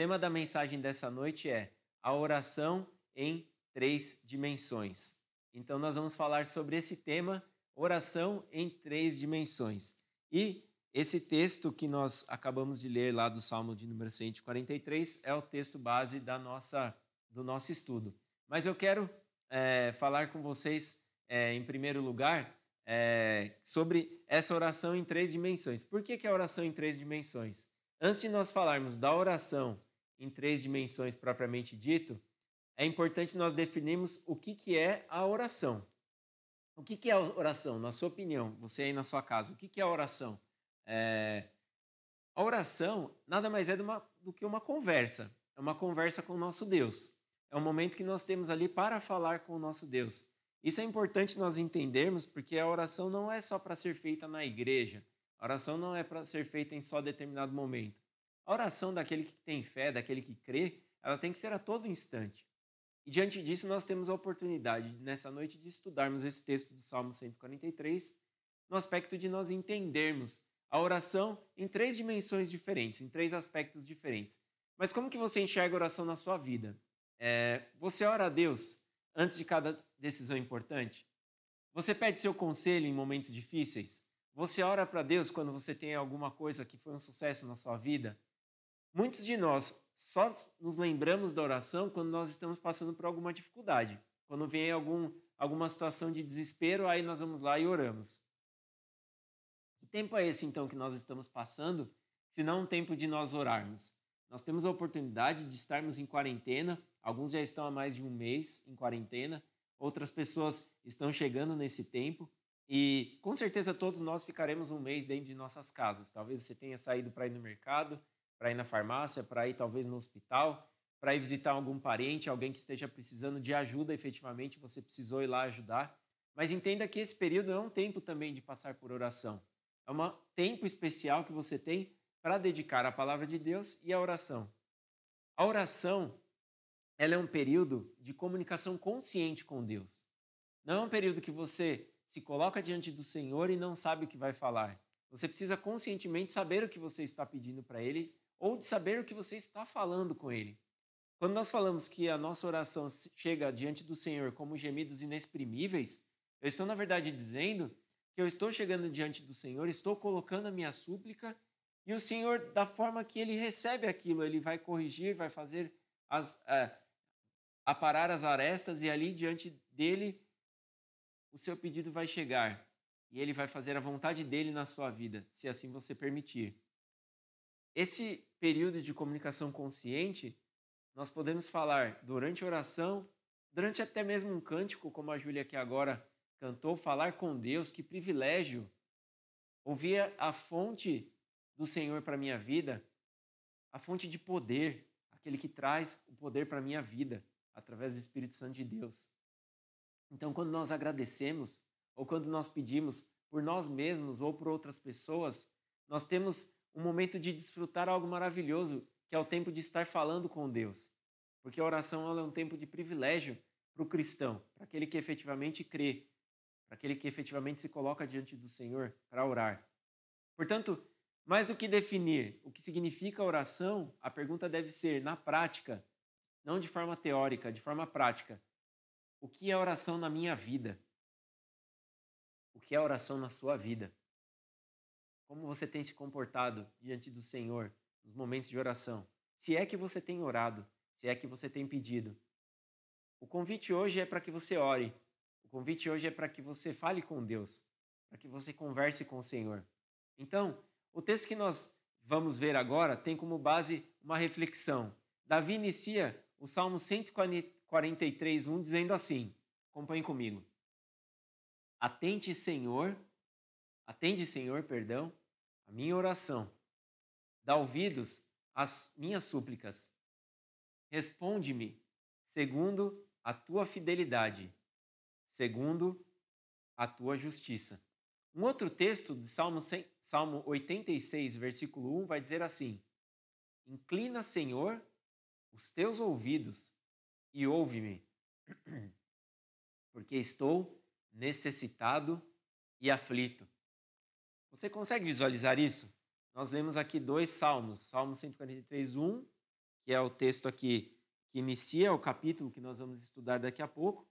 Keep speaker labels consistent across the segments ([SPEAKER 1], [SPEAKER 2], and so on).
[SPEAKER 1] tema da mensagem dessa noite é a oração em três dimensões. Então, nós vamos falar sobre esse tema, oração em três dimensões. E esse texto que nós acabamos de ler lá do Salmo de número 143 é o texto base da nossa, do nosso estudo. Mas eu quero é, falar com vocês, é, em primeiro lugar, é, sobre essa oração em três dimensões. Por que, que é a oração em três dimensões? Antes de nós falarmos da oração em três dimensões propriamente dito, é importante nós definirmos o que, que é a oração. O que, que é a oração, na sua opinião, você aí na sua casa? O que, que é a oração? É... A oração nada mais é uma, do que uma conversa. É uma conversa com o nosso Deus. É um momento que nós temos ali para falar com o nosso Deus. Isso é importante nós entendermos, porque a oração não é só para ser feita na igreja. A oração não é para ser feita em só determinado momento. A oração daquele que tem fé, daquele que crê, ela tem que ser a todo instante. E diante disso, nós temos a oportunidade, nessa noite, de estudarmos esse texto do Salmo 143, no aspecto de nós entendermos a oração em três dimensões diferentes, em três aspectos diferentes. Mas como que você enxerga a oração na sua vida? É, você ora a Deus antes de cada decisão importante? Você pede seu conselho em momentos difíceis? Você ora para Deus quando você tem alguma coisa que foi um sucesso na sua vida? Muitos de nós só nos lembramos da oração quando nós estamos passando por alguma dificuldade. Quando vem algum, alguma situação de desespero, aí nós vamos lá e oramos tempo é esse, então, que nós estamos passando, se não um tempo de nós orarmos? Nós temos a oportunidade de estarmos em quarentena, alguns já estão há mais de um mês em quarentena, outras pessoas estão chegando nesse tempo, e com certeza todos nós ficaremos um mês dentro de nossas casas. Talvez você tenha saído para ir no mercado, para ir na farmácia, para ir talvez no hospital, para ir visitar algum parente, alguém que esteja precisando de ajuda efetivamente, você precisou ir lá ajudar. Mas entenda que esse período é um tempo também de passar por oração. É um tempo especial que você tem para dedicar à palavra de Deus e à oração. A oração, ela é um período de comunicação consciente com Deus. Não é um período que você se coloca diante do Senhor e não sabe o que vai falar. Você precisa conscientemente saber o que você está pedindo para Ele ou de saber o que você está falando com Ele. Quando nós falamos que a nossa oração chega diante do Senhor como gemidos inexprimíveis, eu estou, na verdade, dizendo que eu estou chegando diante do Senhor, estou colocando a minha súplica e o Senhor, da forma que ele recebe aquilo, ele vai corrigir, vai fazer as, é, aparar as arestas e ali diante dele o seu pedido vai chegar e ele vai fazer a vontade dele na sua vida, se assim você permitir. Esse período de comunicação consciente, nós podemos falar durante oração, durante até mesmo um cântico, como a Júlia aqui agora cantou falar com Deus, que privilégio ouvir a fonte do Senhor para minha vida, a fonte de poder, aquele que traz o poder para minha vida, através do Espírito Santo de Deus. Então, quando nós agradecemos, ou quando nós pedimos por nós mesmos ou por outras pessoas, nós temos um momento de desfrutar algo maravilhoso, que é o tempo de estar falando com Deus. Porque a oração é um tempo de privilégio para o cristão, para aquele que efetivamente crê para aquele que efetivamente se coloca diante do Senhor para orar. Portanto, mais do que definir o que significa oração, a pergunta deve ser, na prática, não de forma teórica, de forma prática, o que é oração na minha vida? O que é oração na sua vida? Como você tem se comportado diante do Senhor nos momentos de oração? Se é que você tem orado, se é que você tem pedido. O convite hoje é para que você ore, o convite hoje é para que você fale com Deus, para que você converse com o Senhor. Então, o texto que nós vamos ver agora tem como base uma reflexão. Davi inicia o Salmo 143, 1 dizendo assim: acompanhe comigo. Atente, Senhor, atende, Senhor, perdão, minha oração. Dá ouvidos às minhas súplicas. Responde-me segundo a tua fidelidade segundo a tua justiça. Um outro texto do Salmo, Salmo 86, versículo 1, vai dizer assim: Inclina, Senhor, os teus ouvidos e ouve-me, porque estou necessitado e aflito. Você consegue visualizar isso? Nós lemos aqui dois salmos, Salmo 143, 1 que é o texto aqui que inicia o capítulo que nós vamos estudar daqui a pouco,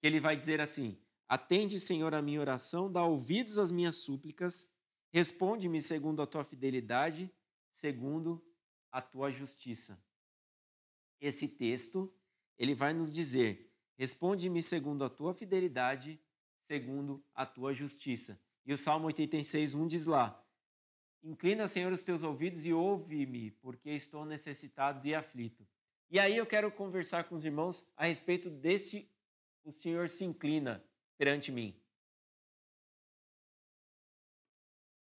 [SPEAKER 1] que ele vai dizer assim: Atende, Senhor, a minha oração, dá ouvidos às minhas súplicas, responde-me segundo a tua fidelidade, segundo a tua justiça. Esse texto, ele vai nos dizer: Responde-me segundo a tua fidelidade, segundo a tua justiça. E o Salmo 86, 1 diz lá: Inclina, Senhor, os teus ouvidos e ouve-me, porque estou necessitado e aflito. E aí eu quero conversar com os irmãos a respeito desse o Senhor se inclina perante mim.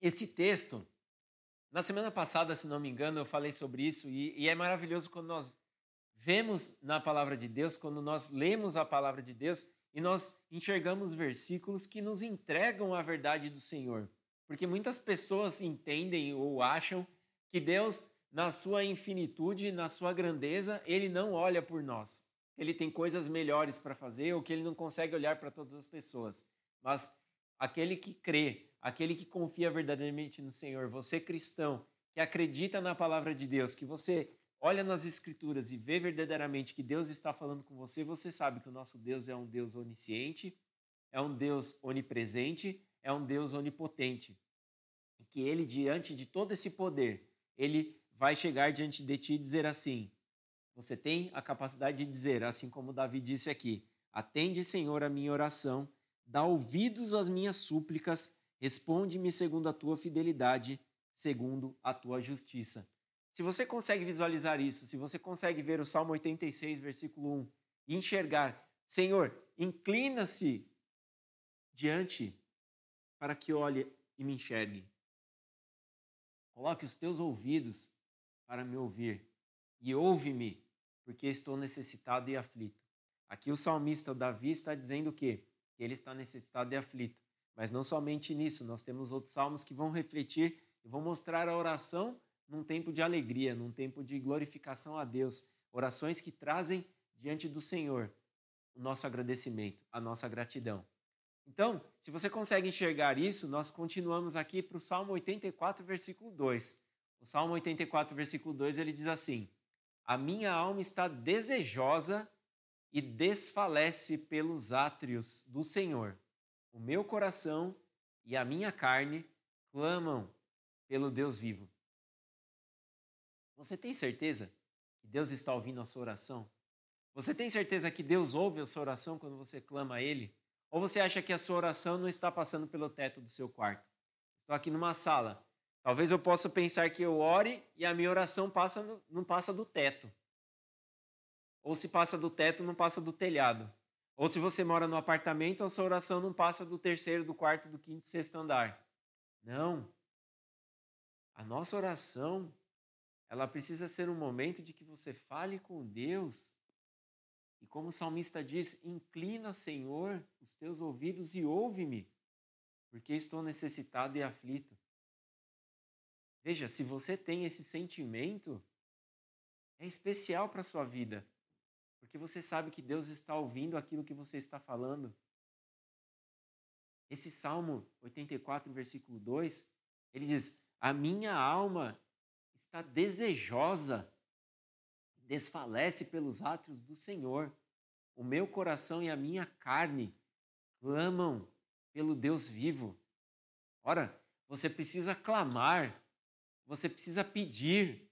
[SPEAKER 1] Esse texto, na semana passada, se não me engano, eu falei sobre isso e, e é maravilhoso quando nós vemos na palavra de Deus, quando nós lemos a palavra de Deus e nós enxergamos versículos que nos entregam a verdade do Senhor. Porque muitas pessoas entendem ou acham que Deus, na sua infinitude, na sua grandeza, ele não olha por nós ele tem coisas melhores para fazer ou que ele não consegue olhar para todas as pessoas. Mas aquele que crê, aquele que confia verdadeiramente no Senhor, você cristão, que acredita na palavra de Deus, que você olha nas escrituras e vê verdadeiramente que Deus está falando com você, você sabe que o nosso Deus é um Deus onisciente, é um Deus onipresente, é um Deus onipotente. E que ele diante de todo esse poder, ele vai chegar diante de ti e dizer assim: você tem a capacidade de dizer, assim como Davi disse aqui: Atende, Senhor, a minha oração, dá ouvidos às minhas súplicas, responde-me segundo a tua fidelidade, segundo a tua justiça. Se você consegue visualizar isso, se você consegue ver o Salmo 86, versículo 1, e enxergar, Senhor, inclina-se diante para que olhe e me enxergue. Coloque os teus ouvidos para me ouvir e ouve-me porque estou necessitado e aflito. Aqui o salmista Davi está dizendo o quê? Que ele está necessitado e aflito. Mas não somente nisso, nós temos outros salmos que vão refletir e vão mostrar a oração num tempo de alegria, num tempo de glorificação a Deus. Orações que trazem diante do Senhor o nosso agradecimento, a nossa gratidão. Então, se você consegue enxergar isso, nós continuamos aqui para o Salmo 84, versículo 2. O Salmo 84, versículo 2, ele diz assim: a minha alma está desejosa e desfalece pelos átrios do Senhor. O meu coração e a minha carne clamam pelo Deus vivo. Você tem certeza que Deus está ouvindo a sua oração? Você tem certeza que Deus ouve a sua oração quando você clama a Ele? Ou você acha que a sua oração não está passando pelo teto do seu quarto? Estou aqui numa sala. Talvez eu possa pensar que eu ore e a minha oração passa no, não passa do teto. Ou se passa do teto, não passa do telhado. Ou se você mora no apartamento, a sua oração não passa do terceiro, do quarto, do quinto, sexto andar. Não. A nossa oração, ela precisa ser um momento de que você fale com Deus. E como o salmista diz, inclina, Senhor, os teus ouvidos e ouve-me, porque estou necessitado e aflito. Veja, se você tem esse sentimento, é especial para a sua vida, porque você sabe que Deus está ouvindo aquilo que você está falando. Esse Salmo 84, versículo 2, ele diz: A minha alma está desejosa, desfalece pelos átrios do Senhor. O meu coração e a minha carne clamam pelo Deus vivo. Ora, você precisa clamar você precisa pedir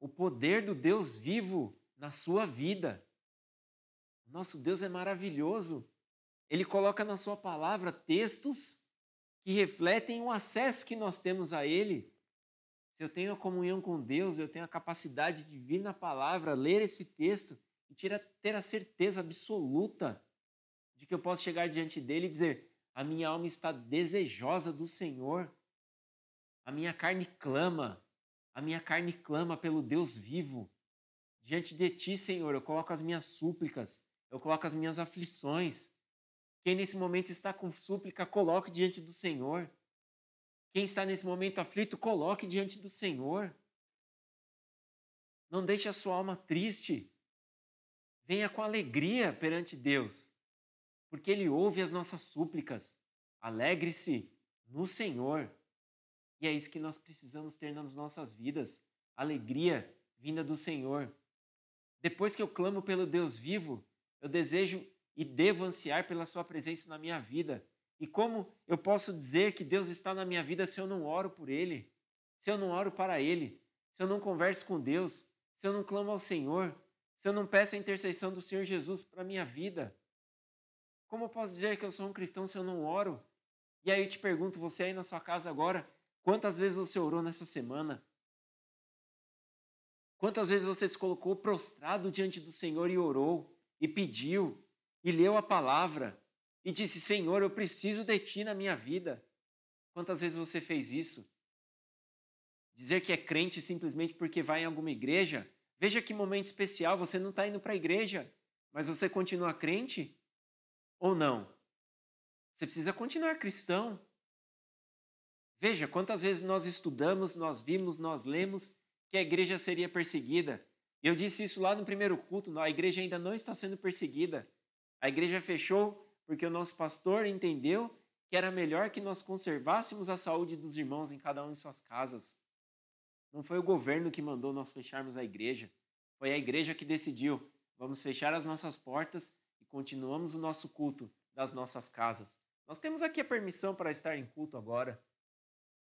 [SPEAKER 1] o poder do Deus vivo na sua vida. Nosso Deus é maravilhoso. Ele coloca na sua palavra textos que refletem o acesso que nós temos a Ele. Eu tenho a comunhão com Deus, eu tenho a capacidade de vir na palavra, ler esse texto e ter a certeza absoluta de que eu posso chegar diante dele e dizer: A minha alma está desejosa do Senhor. A minha carne clama, a minha carne clama pelo Deus vivo. Diante de ti, Senhor, eu coloco as minhas súplicas, eu coloco as minhas aflições. Quem nesse momento está com súplica, coloque diante do Senhor. Quem está nesse momento aflito, coloque diante do Senhor. Não deixe a sua alma triste. Venha com alegria perante Deus, porque Ele ouve as nossas súplicas. Alegre-se no Senhor. E é isso que nós precisamos ter nas nossas vidas: alegria, vinda do Senhor. Depois que eu clamo pelo Deus vivo, eu desejo e devo ansiar pela Sua presença na minha vida. E como eu posso dizer que Deus está na minha vida se eu não oro por Ele, se eu não oro para Ele, se eu não converso com Deus, se eu não clamo ao Senhor, se eu não peço a intercessão do Senhor Jesus para a minha vida? Como eu posso dizer que eu sou um cristão se eu não oro? E aí eu te pergunto, você aí na sua casa agora, quantas vezes você orou nessa semana? Quantas vezes você se colocou prostrado diante do Senhor e orou, e pediu, e leu a palavra, e disse: Senhor, eu preciso de ti na minha vida? Quantas vezes você fez isso? Dizer que é crente simplesmente porque vai em alguma igreja Veja que momento especial, você não está indo para a igreja, mas você continua crente ou não? Você precisa continuar cristão. Veja quantas vezes nós estudamos, nós vimos, nós lemos que a igreja seria perseguida. Eu disse isso lá no primeiro culto, a igreja ainda não está sendo perseguida. A igreja fechou porque o nosso pastor entendeu que era melhor que nós conservássemos a saúde dos irmãos em cada um em suas casas. Não foi o governo que mandou nós fecharmos a igreja. Foi a igreja que decidiu. Vamos fechar as nossas portas e continuamos o nosso culto das nossas casas. Nós temos aqui a permissão para estar em culto agora.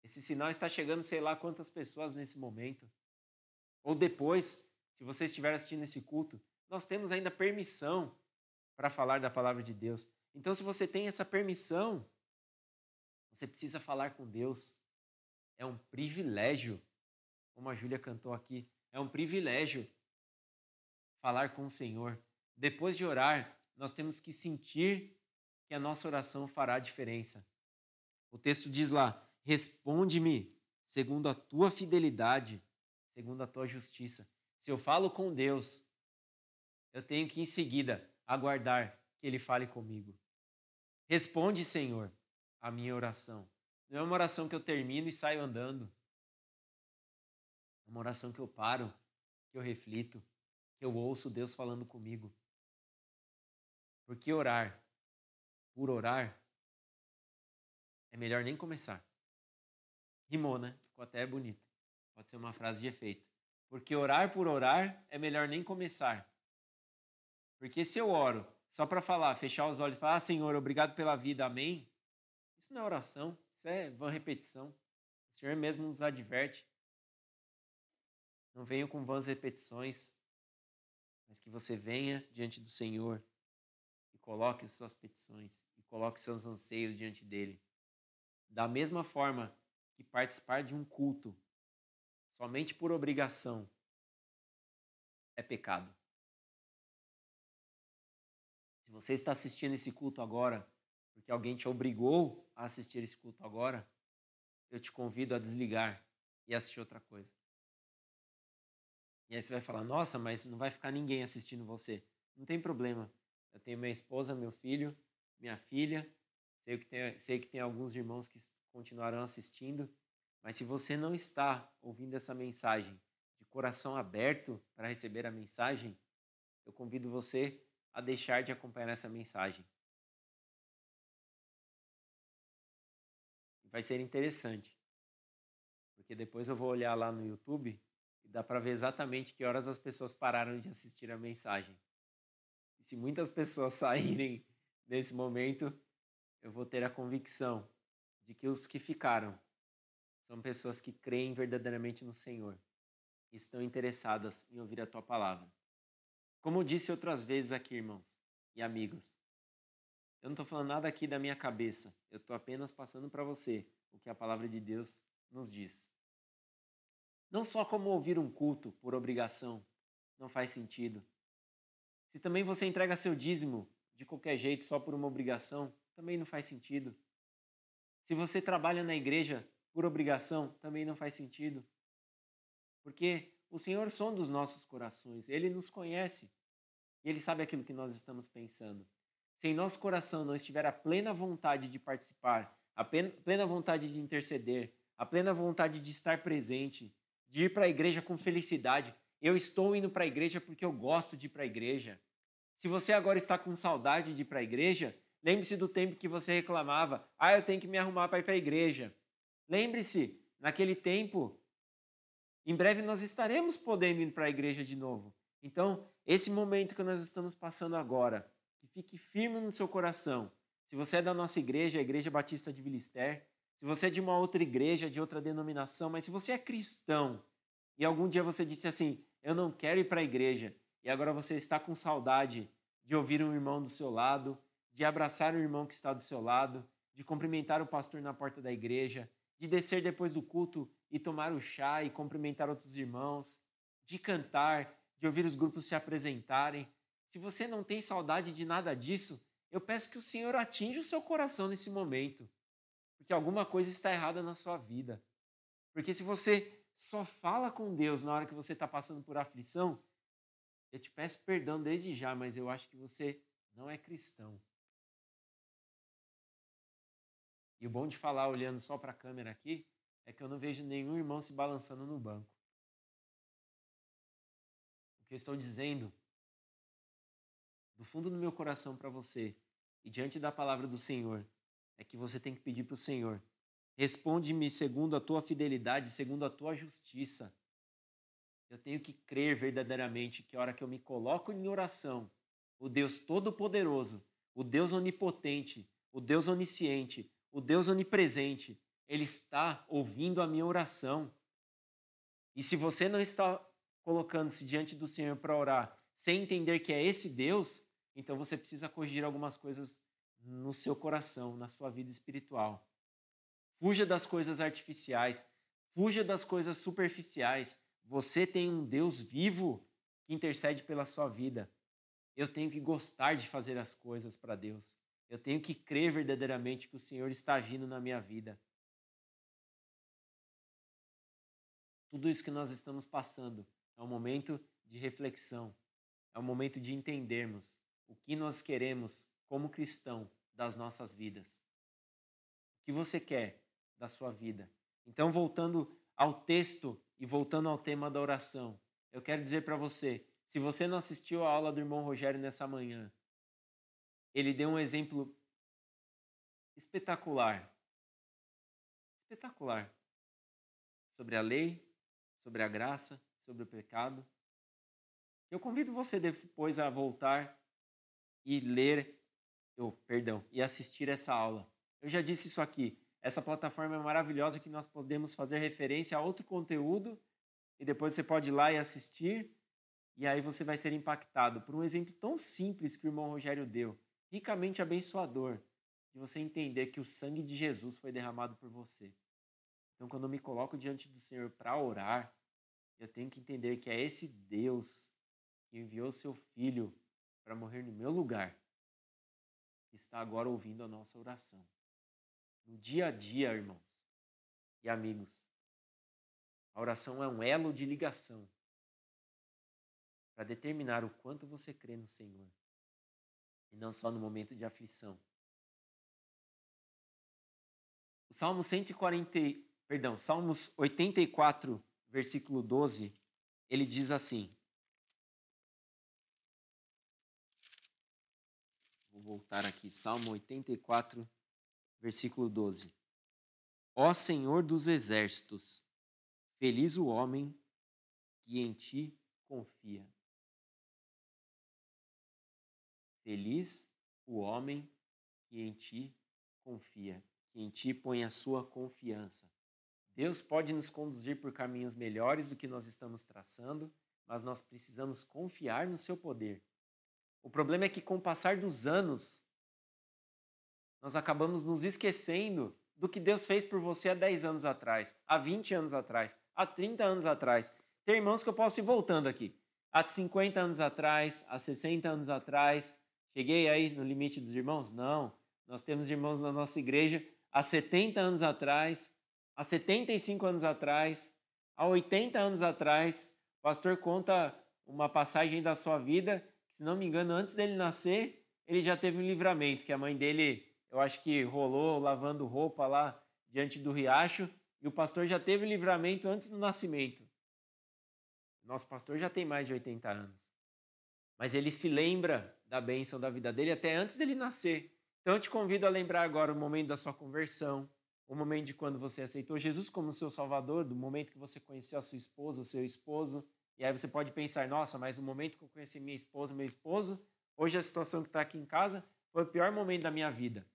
[SPEAKER 1] Esse sinal está chegando, sei lá quantas pessoas nesse momento. Ou depois, se você estiver assistindo esse culto, nós temos ainda permissão para falar da palavra de Deus. Então, se você tem essa permissão, você precisa falar com Deus. É um privilégio como a Júlia cantou aqui. É um privilégio falar com o Senhor. Depois de orar, nós temos que sentir que a nossa oração fará diferença. O texto diz lá: Responde-me segundo a tua fidelidade, segundo a tua justiça. Se eu falo com Deus, eu tenho que em seguida aguardar que Ele fale comigo. Responde, Senhor, a minha oração. Não é uma oração que eu termino e saio andando. É uma oração que eu paro, que eu reflito, que eu ouço Deus falando comigo. Porque orar por orar é melhor nem começar. Rimou, né? Ficou até bonito. Pode ser uma frase de efeito. Porque orar por orar é melhor nem começar. Porque se eu oro só para falar, fechar os olhos e falar, ah, Senhor, obrigado pela vida, amém. Isso não é oração, isso é vã repetição. O Senhor mesmo nos adverte não venha com vãs repetições, mas que você venha diante do Senhor e coloque as suas petições e coloque seus anseios diante dele. Da mesma forma que participar de um culto somente por obrigação é pecado. Você está assistindo esse culto agora, porque alguém te obrigou a assistir esse culto agora, eu te convido a desligar e assistir outra coisa. E aí você vai falar: nossa, mas não vai ficar ninguém assistindo você. Não tem problema. Eu tenho minha esposa, meu filho, minha filha. Sei que tem, sei que tem alguns irmãos que continuarão assistindo. Mas se você não está ouvindo essa mensagem de coração aberto para receber a mensagem, eu convido você a deixar de acompanhar essa mensagem. Vai ser interessante, porque depois eu vou olhar lá no YouTube e dá para ver exatamente que horas as pessoas pararam de assistir a mensagem. E se muitas pessoas saírem nesse momento, eu vou ter a convicção de que os que ficaram são pessoas que creem verdadeiramente no Senhor e estão interessadas em ouvir a tua palavra. Como eu disse outras vezes aqui, irmãos e amigos, eu não estou falando nada aqui da minha cabeça, eu estou apenas passando para você o que a palavra de Deus nos diz. Não só como ouvir um culto por obrigação, não faz sentido. Se também você entrega seu dízimo de qualquer jeito, só por uma obrigação, também não faz sentido. Se você trabalha na igreja por obrigação, também não faz sentido. Porque o Senhor sonda os nossos corações, Ele nos conhece e Ele sabe aquilo que nós estamos pensando. Se em nosso coração não estiver a plena vontade de participar, a plena vontade de interceder, a plena vontade de estar presente, de ir para a igreja com felicidade. Eu estou indo para a igreja porque eu gosto de ir para a igreja. Se você agora está com saudade de ir para a igreja, lembre-se do tempo que você reclamava: ah, eu tenho que me arrumar para ir para a igreja. Lembre-se, naquele tempo, Em breve nós estaremos podendo ir para a igreja de novo. Então, esse momento que nós estamos passando agora, que fique firme no seu coração. Se você é da nossa igreja, a Igreja Batista de Vilister, se você é de uma outra igreja, de outra denominação, mas se você é cristão e algum dia você disse assim: Eu não quero ir para a igreja, e agora você está com saudade de ouvir um irmão do seu lado, de abraçar o irmão que está do seu lado, de cumprimentar o pastor na porta da igreja, de descer depois do culto e tomar o chá e cumprimentar outros irmãos, de cantar, de ouvir os grupos se apresentarem. Se você não tem saudade de nada disso, eu peço que o Senhor atinja o seu coração nesse momento, porque alguma coisa está errada na sua vida. Porque se você só fala com Deus na hora que você está passando por aflição, eu te peço perdão desde já, mas eu acho que você não é cristão. E o bom de falar olhando só para a câmera aqui é que eu não vejo nenhum irmão se balançando no banco. Que eu estou dizendo do fundo do meu coração para você e diante da palavra do Senhor é que você tem que pedir para o Senhor: responde-me segundo a tua fidelidade, segundo a tua justiça. Eu tenho que crer verdadeiramente que a hora que eu me coloco em oração, o Deus Todo-Poderoso, o Deus Onipotente, o Deus Onisciente, o Deus Onipresente, Ele está ouvindo a minha oração. E se você não está colocando-se diante do Senhor para orar sem entender que é esse Deus, então você precisa corrigir algumas coisas no seu coração, na sua vida espiritual. Fuja das coisas artificiais, fuja das coisas superficiais. Você tem um Deus vivo que intercede pela sua vida. Eu tenho que gostar de fazer as coisas para Deus. Eu tenho que crer verdadeiramente que o Senhor está agindo na minha vida. Tudo isso que nós estamos passando é um momento de reflexão, é um momento de entendermos o que nós queremos como cristão das nossas vidas. O que você quer da sua vida? Então, voltando ao texto e voltando ao tema da oração, eu quero dizer para você: se você não assistiu a aula do irmão Rogério nessa manhã, ele deu um exemplo espetacular. Espetacular. Sobre a lei, sobre a graça, sobre o pecado. Eu convido você depois a voltar e ler, oh, perdão, e assistir essa aula. Eu já disse isso aqui. Essa plataforma é maravilhosa que nós podemos fazer referência a outro conteúdo e depois você pode ir lá e assistir e aí você vai ser impactado por um exemplo tão simples que o irmão Rogério deu, ricamente abençoador, de você entender que o sangue de Jesus foi derramado por você. Então, quando eu me coloco diante do Senhor para orar, eu tenho que entender que é esse Deus que enviou seu filho para morrer no meu lugar, que está agora ouvindo a nossa oração. No dia a dia, irmãos e amigos, a oração é um elo de ligação para determinar o quanto você crê no Senhor e não só no momento de aflição. O Salmo 140, perdão, Salmos 84, versículo 12, ele diz assim: Vou voltar aqui, Salmo 84, versículo 12. Ó Senhor dos exércitos, feliz o homem que em ti confia. Feliz o homem que em ti confia, que em ti põe a sua confiança. Deus pode nos conduzir por caminhos melhores do que nós estamos traçando, mas nós precisamos confiar no seu poder. O problema é que, com o passar dos anos, nós acabamos nos esquecendo do que Deus fez por você há 10 anos atrás, há 20 anos atrás, há 30 anos atrás. Tem irmãos que eu posso ir voltando aqui. Há 50 anos atrás, há 60 anos atrás. Cheguei aí no limite dos irmãos? Não. Nós temos irmãos na nossa igreja há 70 anos atrás, há 75 anos atrás, há 80 anos atrás, o pastor conta uma passagem da sua vida, que, se não me engano, antes dele nascer, ele já teve um livramento, que a mãe dele, eu acho que rolou lavando roupa lá diante do riacho, e o pastor já teve livramento antes do nascimento. Nosso pastor já tem mais de 80 anos. Mas ele se lembra da bênção da vida dele até antes dele nascer. Então eu te convido a lembrar agora o momento da sua conversão, o momento de quando você aceitou Jesus como seu Salvador, do momento que você conheceu a sua esposa, o seu esposo. E aí você pode pensar, nossa, mas o momento que eu conheci minha esposa, meu esposo, hoje a situação que está aqui em casa foi o pior momento da minha vida.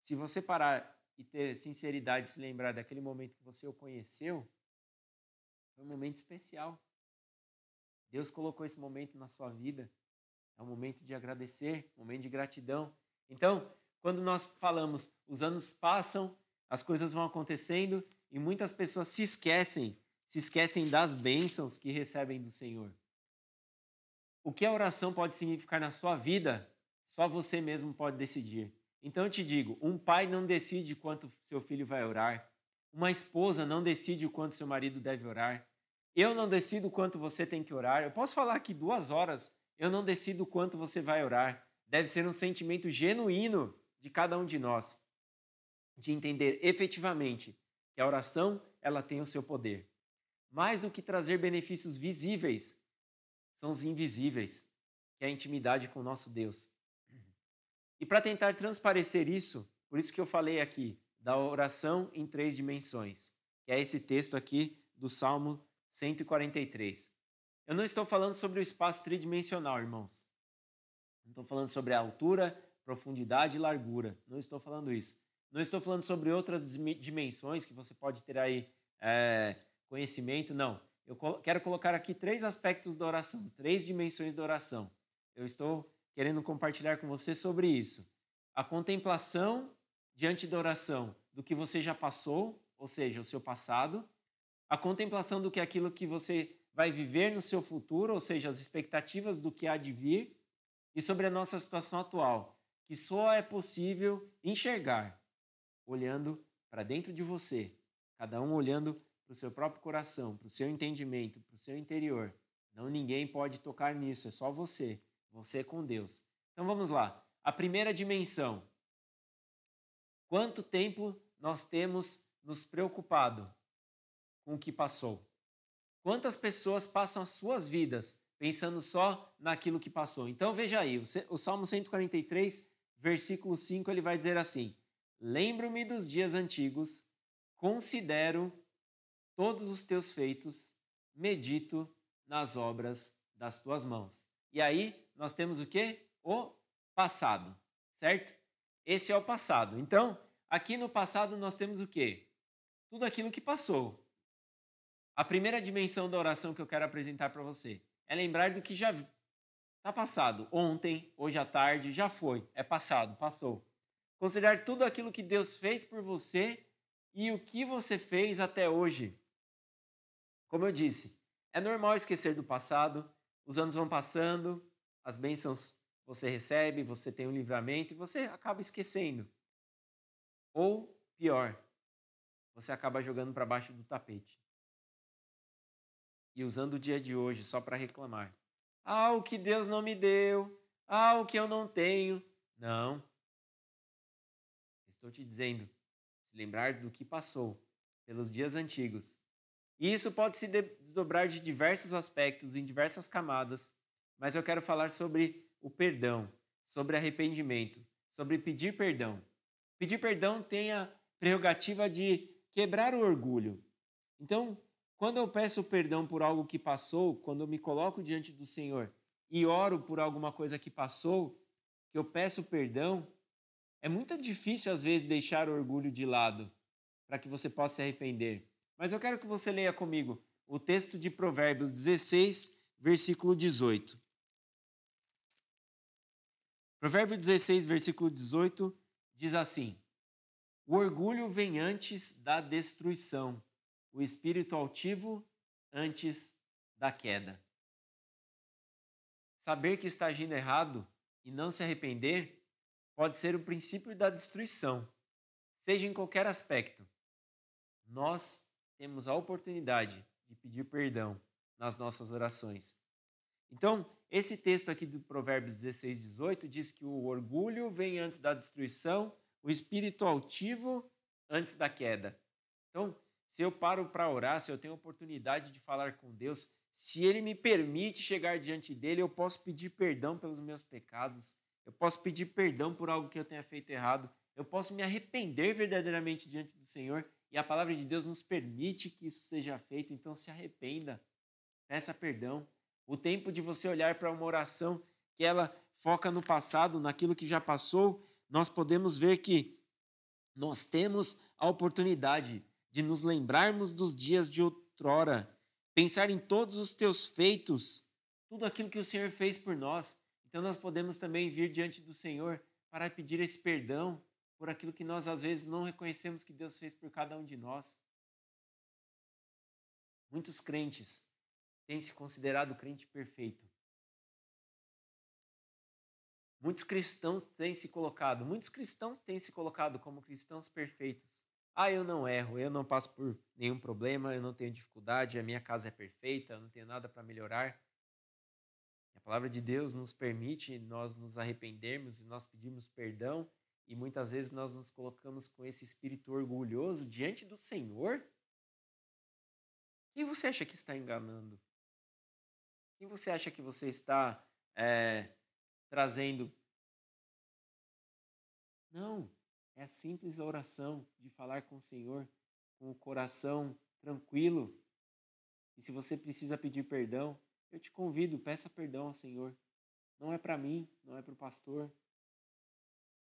[SPEAKER 1] Se você parar e ter sinceridade, se lembrar daquele momento que você o conheceu, foi um momento especial. Deus colocou esse momento na sua vida. É um momento de agradecer, um momento de gratidão. Então, quando nós falamos, os anos passam, as coisas vão acontecendo e muitas pessoas se esquecem, se esquecem das bênçãos que recebem do Senhor. O que a oração pode significar na sua vida, só você mesmo pode decidir. Então eu te digo, um pai não decide quanto seu filho vai orar, uma esposa não decide o quanto seu marido deve orar, eu não decido quanto você tem que orar. Eu posso falar aqui duas horas, eu não decido quanto você vai orar. Deve ser um sentimento genuíno de cada um de nós de entender efetivamente que a oração ela tem o seu poder. Mais do que trazer benefícios visíveis, são os invisíveis, que é a intimidade com o nosso Deus. E para tentar transparecer isso, por isso que eu falei aqui da oração em três dimensões, que é esse texto aqui do Salmo 143. Eu não estou falando sobre o espaço tridimensional, irmãos. Não estou falando sobre a altura, profundidade e largura. Não estou falando isso. Não estou falando sobre outras dimensões que você pode ter aí é, conhecimento, não. Eu quero colocar aqui três aspectos da oração, três dimensões da oração. Eu estou querendo compartilhar com você sobre isso. A contemplação diante da oração do que você já passou, ou seja, o seu passado. A contemplação do que é aquilo que você vai viver no seu futuro, ou seja, as expectativas do que há de vir. E sobre a nossa situação atual, que só é possível enxergar olhando para dentro de você, cada um olhando para o seu próprio coração, para o seu entendimento, para o seu interior. Não ninguém pode tocar nisso, é só você, você com Deus. Então vamos lá. A primeira dimensão. Quanto tempo nós temos nos preocupado com o que passou? Quantas pessoas passam as suas vidas pensando só naquilo que passou? Então veja aí, o Salmo 143, versículo 5, ele vai dizer assim: Lembro-me dos dias antigos, considero todos os teus feitos, medito nas obras das tuas mãos. E aí nós temos o que? O passado, certo? Esse é o passado. Então, aqui no passado nós temos o que? Tudo aquilo que passou. A primeira dimensão da oração que eu quero apresentar para você é lembrar do que já está passado. Ontem, hoje à tarde, já foi. É passado, passou. Considerar tudo aquilo que Deus fez por você e o que você fez até hoje. Como eu disse, é normal esquecer do passado, os anos vão passando, as bênçãos você recebe, você tem um livramento e você acaba esquecendo. Ou, pior, você acaba jogando para baixo do tapete. E usando o dia de hoje só para reclamar. Ah, o que Deus não me deu. Ah, o que eu não tenho. Não. Estou te dizendo, se lembrar do que passou pelos dias antigos. E isso pode se desdobrar de diversos aspectos, em diversas camadas, mas eu quero falar sobre o perdão, sobre arrependimento, sobre pedir perdão. Pedir perdão tem a prerrogativa de quebrar o orgulho. Então, quando eu peço perdão por algo que passou, quando eu me coloco diante do Senhor e oro por alguma coisa que passou, que eu peço perdão, é muito difícil, às vezes, deixar o orgulho de lado para que você possa se arrepender. Mas eu quero que você leia comigo o texto de Provérbios 16, versículo 18. Provérbio 16, versículo 18 diz assim: O orgulho vem antes da destruição, o espírito altivo antes da queda. Saber que está agindo errado e não se arrepender pode ser o princípio da destruição, seja em qualquer aspecto. Nós temos a oportunidade de pedir perdão nas nossas orações. Então, esse texto aqui do Provérbios 16, 18 diz que o orgulho vem antes da destruição, o espírito altivo antes da queda. Então, se eu paro para orar, se eu tenho oportunidade de falar com Deus, se Ele me permite chegar diante dele, eu posso pedir perdão pelos meus pecados, eu posso pedir perdão por algo que eu tenha feito errado. Eu posso me arrepender verdadeiramente diante do Senhor e a palavra de Deus nos permite que isso seja feito, então se arrependa, peça perdão. O tempo de você olhar para uma oração que ela foca no passado, naquilo que já passou, nós podemos ver que nós temos a oportunidade de nos lembrarmos dos dias de outrora, pensar em todos os teus feitos, tudo aquilo que o Senhor fez por nós. Então nós podemos também vir diante do Senhor para pedir esse perdão por aquilo que nós às vezes não reconhecemos que Deus fez por cada um de nós. Muitos crentes têm se considerado crente perfeito. Muitos cristãos têm se colocado, muitos cristãos têm se colocado como cristãos perfeitos. Ah, eu não erro, eu não passo por nenhum problema, eu não tenho dificuldade, a minha casa é perfeita, eu não tenho nada para melhorar. Palavra de Deus nos permite nós nos arrependermos e nós pedimos perdão e muitas vezes nós nos colocamos com esse espírito orgulhoso diante do Senhor. Quem você acha que está enganando? Quem você acha que você está é, trazendo. Não, é a simples oração de falar com o Senhor com o coração tranquilo. E se você precisa pedir perdão, eu te convido, peça perdão ao Senhor. Não é para mim, não é para o pastor,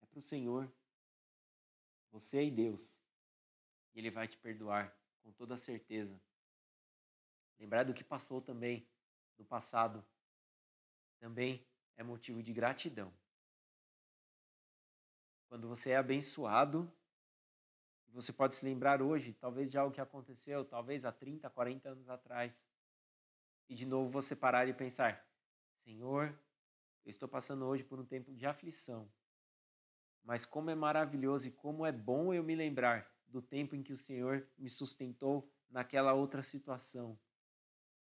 [SPEAKER 1] é para o Senhor. Você e Deus. E Ele vai te perdoar com toda certeza. Lembrar do que passou também, do passado. Também é motivo de gratidão. Quando você é abençoado, você pode se lembrar hoje, talvez de algo que aconteceu, talvez há 30, 40 anos atrás, e de novo você parar e pensar: Senhor, eu estou passando hoje por um tempo de aflição, mas como é maravilhoso e como é bom eu me lembrar do tempo em que o Senhor me sustentou naquela outra situação.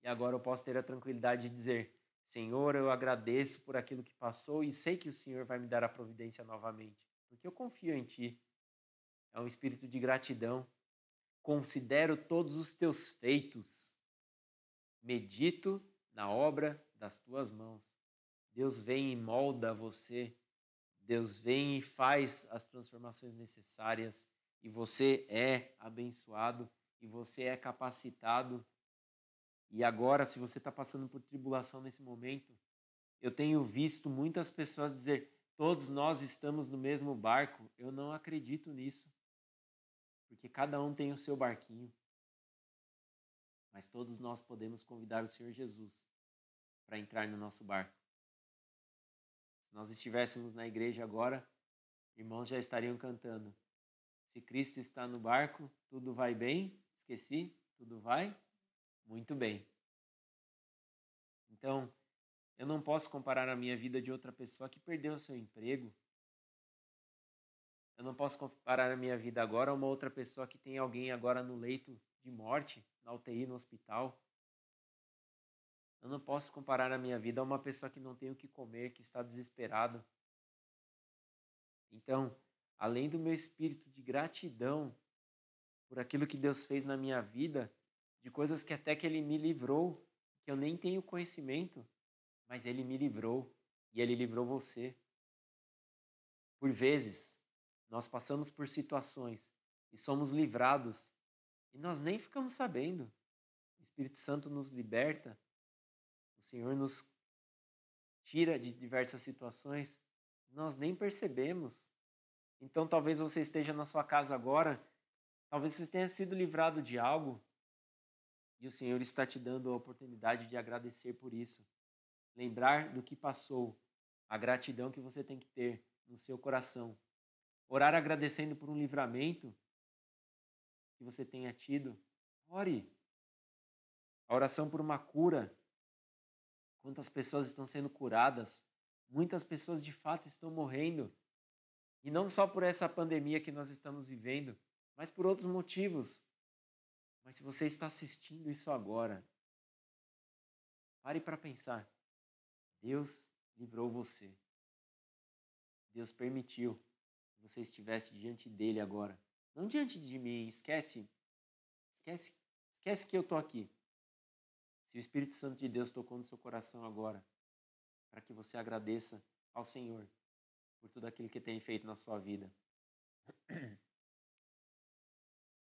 [SPEAKER 1] E agora eu posso ter a tranquilidade de dizer: Senhor, eu agradeço por aquilo que passou e sei que o Senhor vai me dar a providência novamente, porque eu confio em Ti. É um espírito de gratidão. Considero todos os teus feitos. Medito na obra das tuas mãos. Deus vem e molda você. Deus vem e faz as transformações necessárias. E você é abençoado e você é capacitado e agora, se você está passando por tribulação nesse momento, eu tenho visto muitas pessoas dizer: todos nós estamos no mesmo barco. Eu não acredito nisso, porque cada um tem o seu barquinho. Mas todos nós podemos convidar o Senhor Jesus para entrar no nosso barco. Se nós estivéssemos na igreja agora, irmãos já estariam cantando. Se Cristo está no barco, tudo vai bem. Esqueci? Tudo vai muito bem. Então, eu não posso comparar a minha vida de outra pessoa que perdeu seu emprego. Eu não posso comparar a minha vida agora a uma outra pessoa que tem alguém agora no leito de morte, na UTI, no hospital. Eu não posso comparar a minha vida a uma pessoa que não tem o que comer, que está desesperado. Então, além do meu espírito de gratidão por aquilo que Deus fez na minha vida, de coisas que até que ele me livrou, que eu nem tenho conhecimento, mas ele me livrou e ele livrou você. Por vezes, nós passamos por situações e somos livrados e nós nem ficamos sabendo. O Espírito Santo nos liberta, o Senhor nos tira de diversas situações, nós nem percebemos. Então, talvez você esteja na sua casa agora, talvez você tenha sido livrado de algo e o Senhor está te dando a oportunidade de agradecer por isso. Lembrar do que passou, a gratidão que você tem que ter no seu coração. Orar agradecendo por um livramento que você tenha tido. Ore. A oração por uma cura. Quantas pessoas estão sendo curadas? Muitas pessoas de fato estão morrendo. E não só por essa pandemia que nós estamos vivendo, mas por outros motivos. Mas se você está assistindo isso agora, pare para pensar. Deus livrou você. Deus permitiu que você estivesse diante dele agora. Não diante de mim, esquece. Esquece, esquece que eu estou aqui. Se o Espírito Santo de Deus tocou no seu coração agora, para que você agradeça ao Senhor por tudo aquilo que tem feito na sua vida.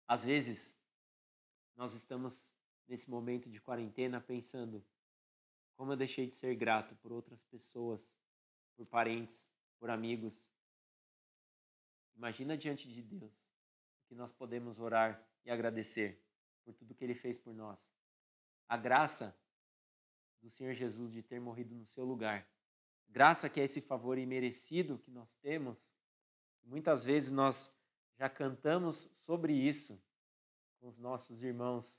[SPEAKER 1] Às vezes, nós estamos nesse momento de quarentena pensando como eu deixei de ser grato por outras pessoas, por parentes, por amigos. Imagina diante de Deus que nós podemos orar e agradecer por tudo que Ele fez por nós. A graça do Senhor Jesus de ter morrido no seu lugar. Graça que é esse favor imerecido que nós temos. Muitas vezes nós já cantamos sobre isso com os nossos irmãos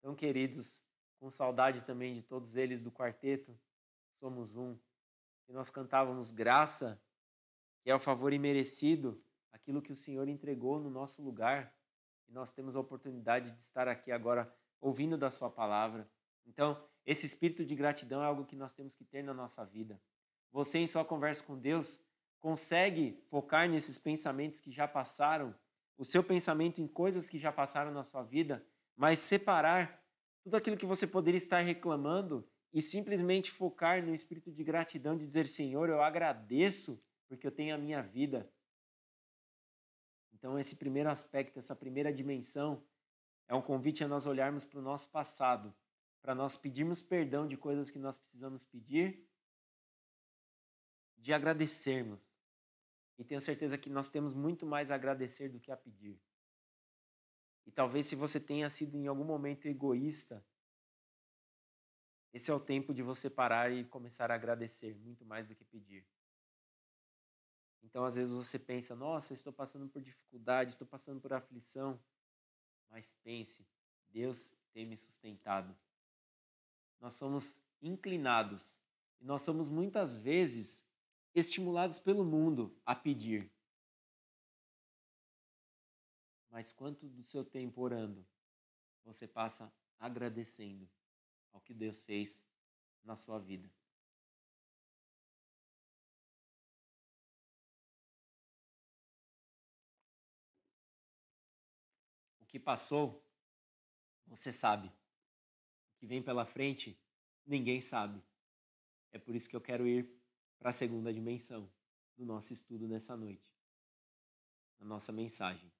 [SPEAKER 1] tão queridos, com saudade também de todos eles do quarteto. Somos um. E nós cantávamos graça, que é o favor imerecido, aquilo que o Senhor entregou no nosso lugar. E nós temos a oportunidade de estar aqui agora ouvindo da Sua palavra. Então, esse espírito de gratidão é algo que nós temos que ter na nossa vida. Você, em sua conversa com Deus, consegue focar nesses pensamentos que já passaram, o seu pensamento em coisas que já passaram na sua vida, mas separar tudo aquilo que você poderia estar reclamando e simplesmente focar no espírito de gratidão, de dizer: Senhor, eu agradeço porque eu tenho a minha vida. Então, esse primeiro aspecto, essa primeira dimensão, é um convite a nós olharmos para o nosso passado, para nós pedirmos perdão de coisas que nós precisamos pedir, de agradecermos. E tenho certeza que nós temos muito mais a agradecer do que a pedir. E talvez se você tenha sido em algum momento egoísta, esse é o tempo de você parar e começar a agradecer muito mais do que pedir. Então, às vezes você pensa: nossa, estou passando por dificuldade, estou passando por aflição. Mas pense: Deus tem me sustentado. Nós somos inclinados e nós somos muitas vezes estimulados pelo mundo a pedir. Mas quanto do seu tempo orando você passa agradecendo ao que Deus fez na sua vida? Que passou, você sabe. O que vem pela frente, ninguém sabe. É por isso que eu quero ir para a segunda dimensão do nosso estudo nessa noite, na nossa mensagem.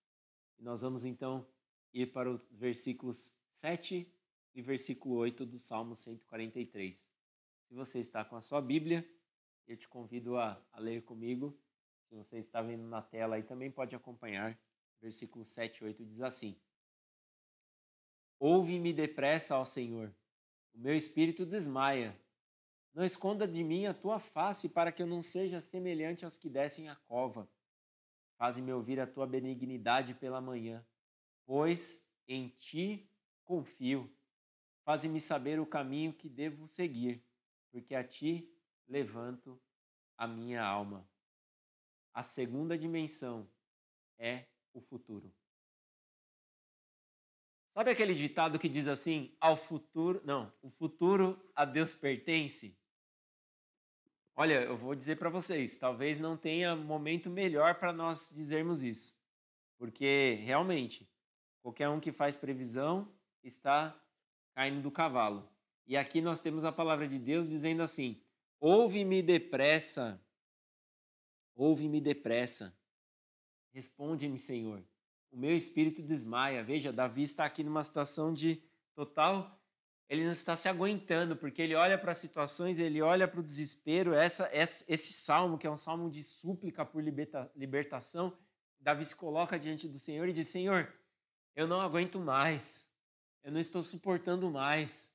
[SPEAKER 1] E nós vamos então ir para os versículos 7 e versículo 8 do Salmo 143. Se você está com a sua Bíblia, eu te convido a, a ler comigo. Se você está vendo na tela aí também pode acompanhar. Versículo 7 e 8 diz assim: Ouve-me depressa, ó Senhor, o meu espírito desmaia. Não esconda de mim a tua face para que eu não seja semelhante aos que descem a cova. Faze-me ouvir a tua benignidade pela manhã, pois em ti confio. Faze-me saber o caminho que devo seguir, porque a ti levanto a minha alma. A segunda dimensão é o futuro. Sabe aquele ditado que diz assim: ao futuro, não, o futuro a Deus pertence? Olha, eu vou dizer para vocês, talvez não tenha momento melhor para nós dizermos isso. Porque realmente, qualquer um que faz previsão está caindo do cavalo. E aqui nós temos a palavra de Deus dizendo assim: Ouve-me depressa, ouve-me depressa, responde-me, Senhor. O meu espírito desmaia. Veja, Davi está aqui numa situação de total ele não está se aguentando, porque ele olha para as situações, ele olha para o desespero. Essa, esse salmo, que é um salmo de súplica por liberta, libertação, Davi se coloca diante do Senhor e diz: Senhor, eu não aguento mais, eu não estou suportando mais.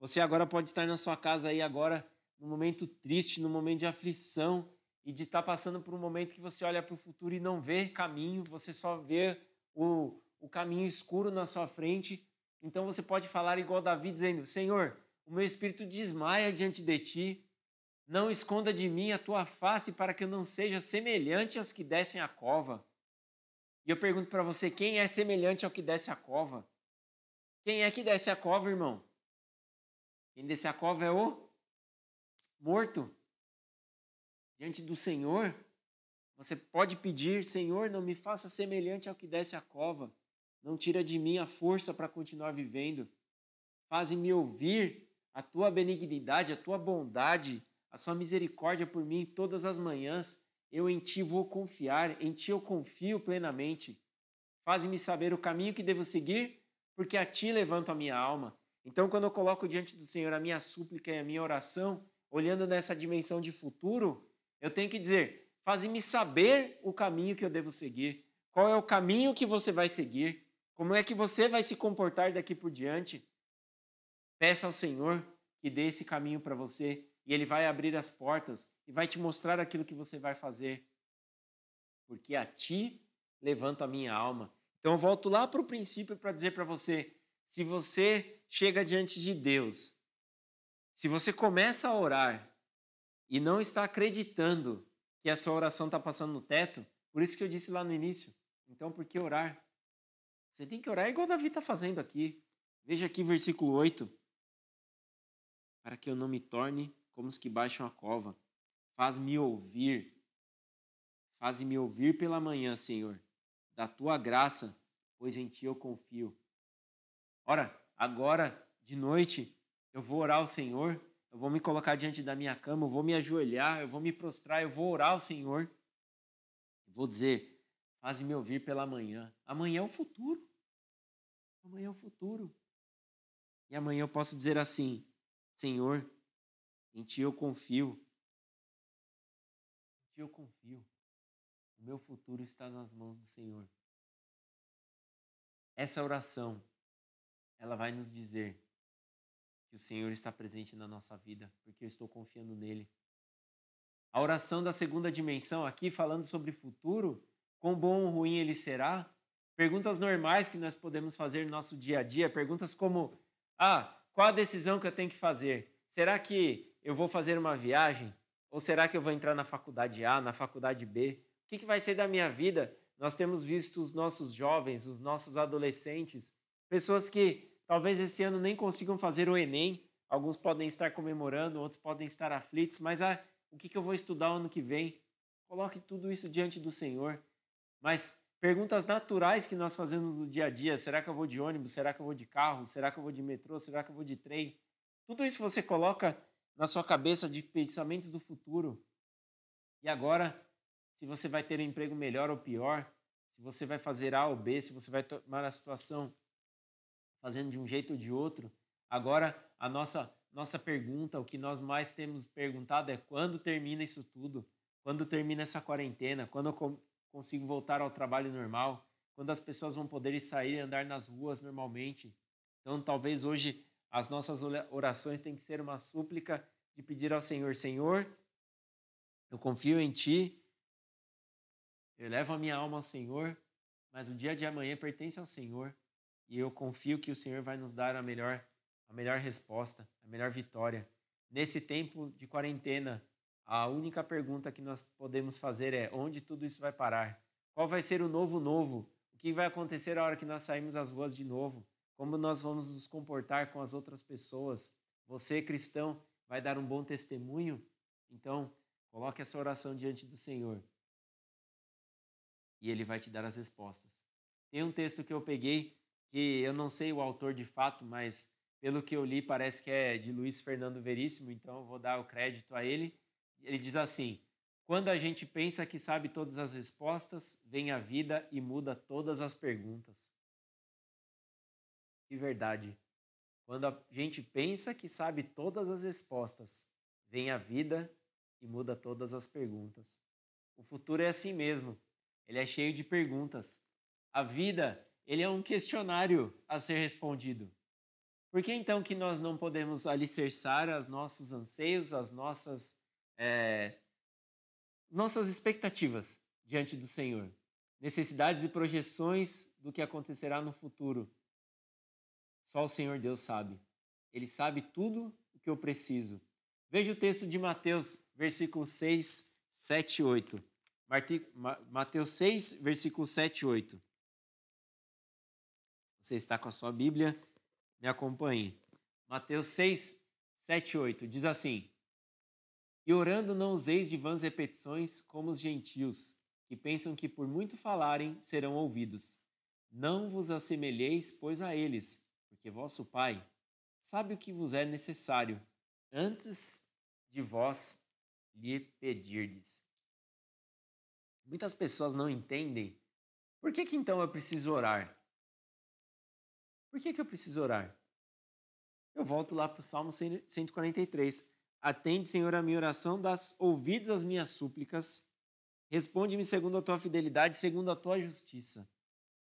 [SPEAKER 1] Você agora pode estar na sua casa aí agora, num momento triste, num momento de aflição, e de estar passando por um momento que você olha para o futuro e não vê caminho, você só vê o, o caminho escuro na sua frente então você pode falar igual Davi, dizendo: Senhor, o meu espírito desmaia diante de ti. Não esconda de mim a tua face para que eu não seja semelhante aos que descem a cova. E eu pergunto para você: quem é semelhante ao que desce a cova? Quem é que desce a cova, irmão? Quem desce a cova é o morto. Diante do Senhor, você pode pedir: Senhor, não me faça semelhante ao que desce a cova. Não tira de mim a força para continuar vivendo. Faze-me ouvir a tua benignidade, a tua bondade, a sua misericórdia por mim todas as manhãs. eu em ti vou confiar, em ti eu confio plenamente. Faze-me saber o caminho que devo seguir, porque a ti levanto a minha alma. Então, quando eu coloco diante do Senhor a minha súplica e a minha oração, olhando nessa dimensão de futuro, eu tenho que dizer: faze-me saber o caminho que eu devo seguir. Qual é o caminho que você vai seguir? Como é que você vai se comportar daqui por diante? Peça ao Senhor que dê esse caminho para você e Ele vai abrir as portas e vai te mostrar aquilo que você vai fazer. Porque a ti levanto a minha alma. Então eu volto lá para o princípio para dizer para você: se você chega diante de Deus, se você começa a orar e não está acreditando que a sua oração está passando no teto, por isso que eu disse lá no início. Então, por que orar? Você tem que orar igual Davi está fazendo aqui. Veja aqui versículo 8. Para que eu não me torne como os que baixam a cova. Faz-me ouvir. Faz-me ouvir pela manhã, Senhor, da tua graça, pois em ti eu confio. Ora, agora de noite eu vou orar ao Senhor, eu vou me colocar diante da minha cama, eu vou me ajoelhar, eu vou me prostrar, eu vou orar ao Senhor. Vou dizer: faz-me ouvir pela manhã. Amanhã é o futuro. Amanhã é o futuro. E amanhã eu posso dizer assim: Senhor, em Ti eu confio. Em Ti eu confio. O meu futuro está nas mãos do Senhor. Essa oração, ela vai nos dizer que o Senhor está presente na nossa vida, porque eu estou confiando nele. A oração da segunda dimensão, aqui falando sobre futuro, quão bom ou ruim ele será, perguntas normais que nós podemos fazer no nosso dia a dia, perguntas como: ah, qual a decisão que eu tenho que fazer? Será que eu vou fazer uma viagem? Ou será que eu vou entrar na faculdade A, na faculdade B? O que, que vai ser da minha vida? Nós temos visto os nossos jovens, os nossos adolescentes, pessoas que talvez esse ano nem consigam fazer o Enem. Alguns podem estar comemorando, outros podem estar aflitos, mas ah, o que, que eu vou estudar ano que vem? Coloque tudo isso diante do Senhor. Mas perguntas naturais que nós fazemos no dia a dia: será que eu vou de ônibus? Será que eu vou de carro? Será que eu vou de metrô? Será que eu vou de trem? Tudo isso você coloca na sua cabeça de pensamentos do futuro. E agora, se você vai ter um emprego melhor ou pior, se você vai fazer A ou B, se você vai tomar a situação fazendo de um jeito ou de outro, agora a nossa nossa pergunta, o que nós mais temos perguntado é quando termina isso tudo? Quando termina essa quarentena? Quando eu consigo voltar ao trabalho normal? Quando as pessoas vão poder sair e andar nas ruas normalmente? Então, talvez hoje as nossas orações têm que ser uma súplica de pedir ao Senhor: Senhor, eu confio em Ti, eu levo a minha alma ao Senhor, mas o dia de amanhã pertence ao Senhor e eu confio que o Senhor vai nos dar a melhor, a melhor resposta, a melhor vitória. Nesse tempo de quarentena, a única pergunta que nós podemos fazer é: onde tudo isso vai parar? Qual vai ser o novo novo? O que vai acontecer a hora que nós saímos às ruas de novo? como nós vamos nos comportar com as outras pessoas. Você, cristão, vai dar um bom testemunho? Então, coloque essa oração diante do Senhor e Ele vai te dar as respostas. Tem um texto que eu peguei que eu não sei o autor de fato, mas pelo que eu li parece que é de Luiz Fernando Veríssimo, então eu vou dar o crédito a ele. Ele diz assim: Quando a gente pensa que sabe todas as respostas, vem a vida e muda todas as perguntas de verdade. Quando a gente pensa que sabe todas as respostas, vem a vida e muda todas as perguntas. O futuro é assim mesmo. Ele é cheio de perguntas. A vida, ele é um questionário a ser respondido. Por que então que nós não podemos alicerçar os nossos anseios, as nossas, é, nossas expectativas diante do Senhor? Necessidades e projeções do que acontecerá no futuro só o Senhor Deus sabe. Ele sabe tudo o que eu preciso. Veja o texto de Mateus, versículo 6, 7 e 8. Mateus 6, versículo 7 e 8. Você está com a sua Bíblia? Me acompanhe. Mateus 6, 7 e 8 diz assim: E orando não useis de vãs repetições como os gentios, que pensam que por muito falarem serão ouvidos. Não vos assemelheis, pois, a eles, porque vosso Pai sabe o que vos é necessário antes de vós lhe pedirdes. Muitas pessoas não entendem por que, que então eu preciso orar. Por que, que eu preciso orar? Eu volto lá para o Salmo 143. Atende, Senhor, a minha oração, das ouvidos às minhas súplicas. Responde-me segundo a tua fidelidade, segundo a tua justiça.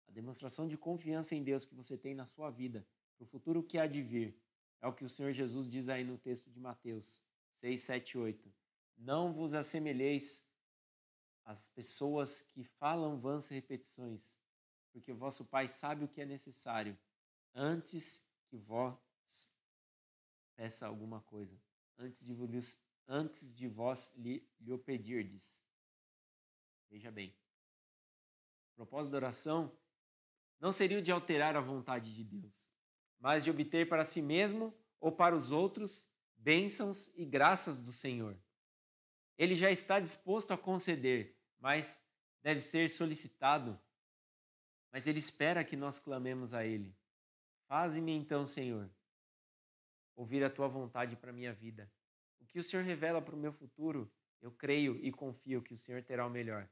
[SPEAKER 1] A demonstração de confiança em Deus que você tem na sua vida, para o futuro que há de vir, é o que o Senhor Jesus diz aí no texto de Mateus 6, 7, 8. Não vos assemelheis às pessoas que falam vãs repetições, porque o vosso Pai sabe o que é necessário, antes que vós peça alguma coisa antes de vos, antes de vós lhe, lhe pedirdes. Veja bem. O propósito da oração não seria o de alterar a vontade de Deus, mas de obter para si mesmo ou para os outros bênçãos e graças do Senhor. Ele já está disposto a conceder, mas deve ser solicitado. Mas ele espera que nós clamemos a ele. Faze-me então, Senhor, ouvir a tua vontade para a minha vida. O que o Senhor revela para o meu futuro, eu creio e confio que o Senhor terá o melhor.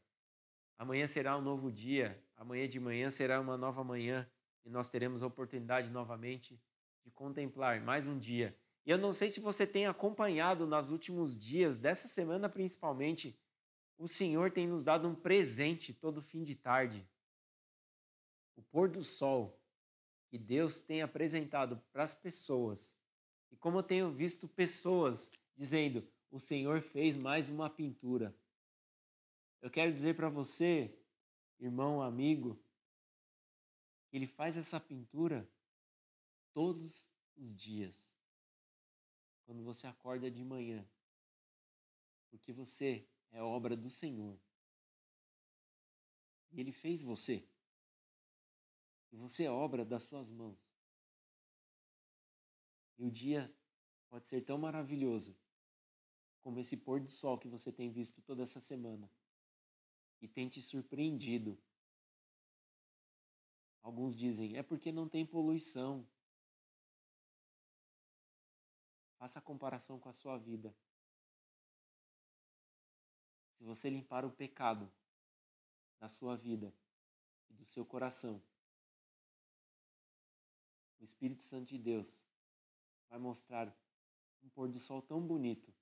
[SPEAKER 1] Amanhã será um novo dia, amanhã de manhã será uma nova manhã e nós teremos a oportunidade novamente de contemplar mais um dia. E eu não sei se você tem acompanhado nos últimos dias, dessa semana principalmente, o Senhor tem nos dado um presente todo fim de tarde. O pôr do sol que Deus tem apresentado para as pessoas e como eu tenho visto pessoas dizendo: o Senhor fez mais uma pintura. Eu quero dizer para você, irmão, amigo, que Ele faz essa pintura todos os dias. Quando você acorda de manhã. Porque você é obra do Senhor. E Ele fez você. E você é obra das suas mãos. E o dia pode ser tão maravilhoso como esse pôr do sol que você tem visto toda essa semana e tem te surpreendido. Alguns dizem, é porque não tem poluição. Faça a comparação com a sua vida. Se você limpar o pecado da sua vida e do seu coração, Espírito Santo de Deus vai mostrar um pôr do sol tão bonito